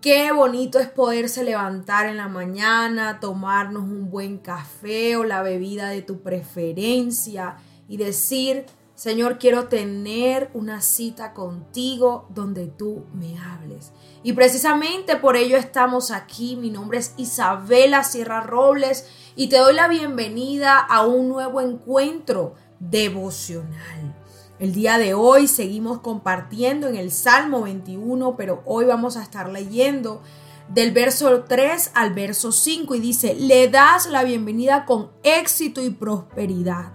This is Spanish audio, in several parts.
Qué bonito es poderse levantar en la mañana, tomarnos un buen café o la bebida de tu preferencia y decir, Señor, quiero tener una cita contigo donde tú me hables. Y precisamente por ello estamos aquí. Mi nombre es Isabela Sierra Robles y te doy la bienvenida a un nuevo encuentro devocional. El día de hoy seguimos compartiendo en el Salmo 21, pero hoy vamos a estar leyendo del verso 3 al verso 5 y dice, le das la bienvenida con éxito y prosperidad.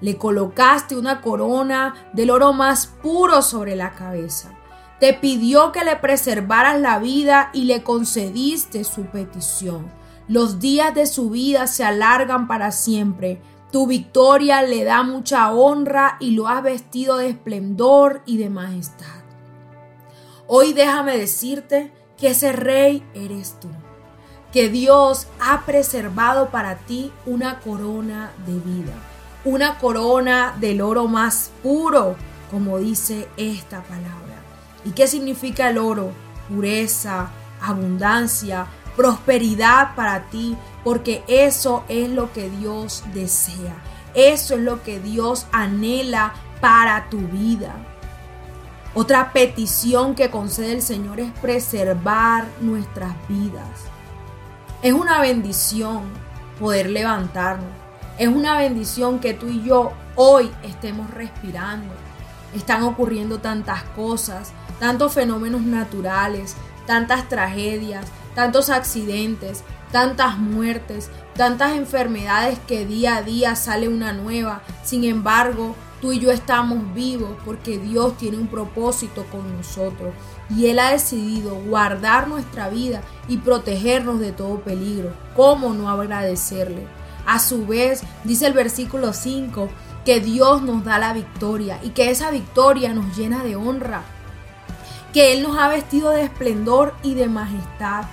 Le colocaste una corona del oro más puro sobre la cabeza. Te pidió que le preservaras la vida y le concediste su petición. Los días de su vida se alargan para siempre tu victoria le da mucha honra y lo has vestido de esplendor y de majestad. Hoy déjame decirte que ese rey eres tú, que Dios ha preservado para ti una corona de vida, una corona del oro más puro, como dice esta palabra. ¿Y qué significa el oro? Pureza, abundancia, prosperidad para ti, porque eso es lo que Dios desea. Eso es lo que Dios anhela para tu vida. Otra petición que concede el Señor es preservar nuestras vidas. Es una bendición poder levantarnos. Es una bendición que tú y yo hoy estemos respirando. Están ocurriendo tantas cosas, tantos fenómenos naturales, tantas tragedias, tantos accidentes, tantas muertes, tantas enfermedades que día a día sale una nueva. Sin embargo, tú y yo estamos vivos porque Dios tiene un propósito con nosotros y Él ha decidido guardar nuestra vida y protegernos de todo peligro. ¿Cómo no agradecerle? A su vez, dice el versículo 5, que Dios nos da la victoria y que esa victoria nos llena de honra, que Él nos ha vestido de esplendor y de majestad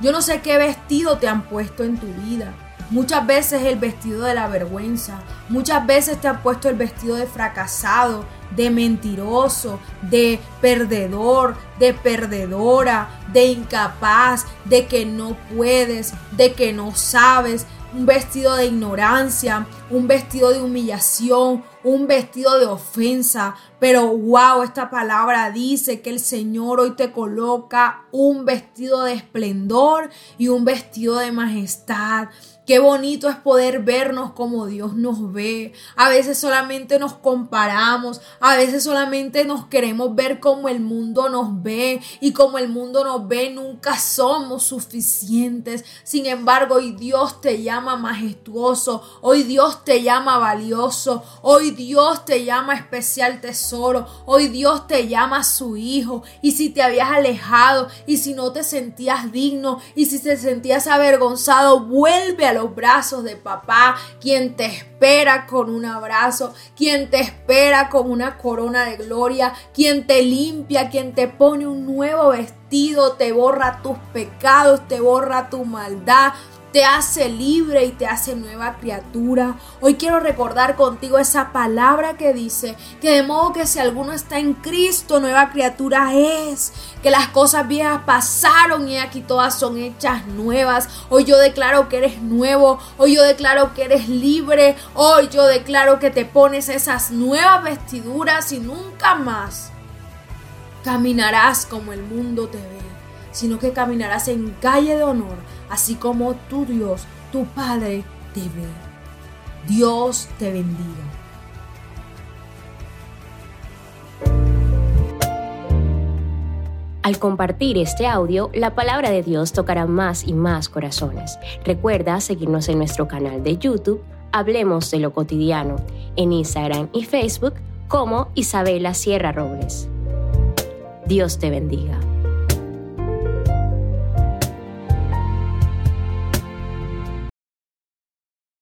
yo no sé qué vestido te han puesto en tu vida. Muchas veces el vestido de la vergüenza, muchas veces te han puesto el vestido de fracasado, de mentiroso, de perdedor, de perdedora, de incapaz, de que no puedes, de que no sabes, un vestido de ignorancia, un vestido de humillación, un vestido de ofensa. Pero wow, esta palabra dice que el Señor hoy te coloca un vestido de esplendor y un vestido de majestad. Qué bonito es poder vernos como Dios nos ve. A veces solamente nos comparamos, a veces solamente nos queremos ver como el mundo nos ve y como el mundo nos ve nunca somos suficientes. Sin embargo, hoy Dios te llama majestuoso, hoy Dios te llama valioso, hoy Dios te llama especial tesoro, hoy Dios te llama su hijo. Y si te habías alejado y si no te sentías digno y si te sentías avergonzado, vuelve a los brazos de papá, quien te espera con un abrazo, quien te espera con una corona de gloria, quien te limpia, quien te pone un nuevo vestido, te borra tus pecados, te borra tu maldad, te hace libre y te hace nueva criatura. Hoy quiero recordar contigo esa palabra que dice que de modo que si alguno está en Cristo, nueva criatura es, que las cosas viejas pasaron y aquí todas son hechas nuevas. Hoy yo declaro que eres nuevo, hoy yo declaro que eres libre, hoy yo declaro que te pones esas nuevas vestiduras y nunca más caminarás como el mundo te ve, sino que caminarás en calle de honor así como tu Dios, tu Padre, te ve. Dios te bendiga. Al compartir este audio, la palabra de Dios tocará más y más corazones. Recuerda seguirnos en nuestro canal de YouTube, Hablemos de lo cotidiano, en Instagram y Facebook como Isabela Sierra Robles. Dios te bendiga.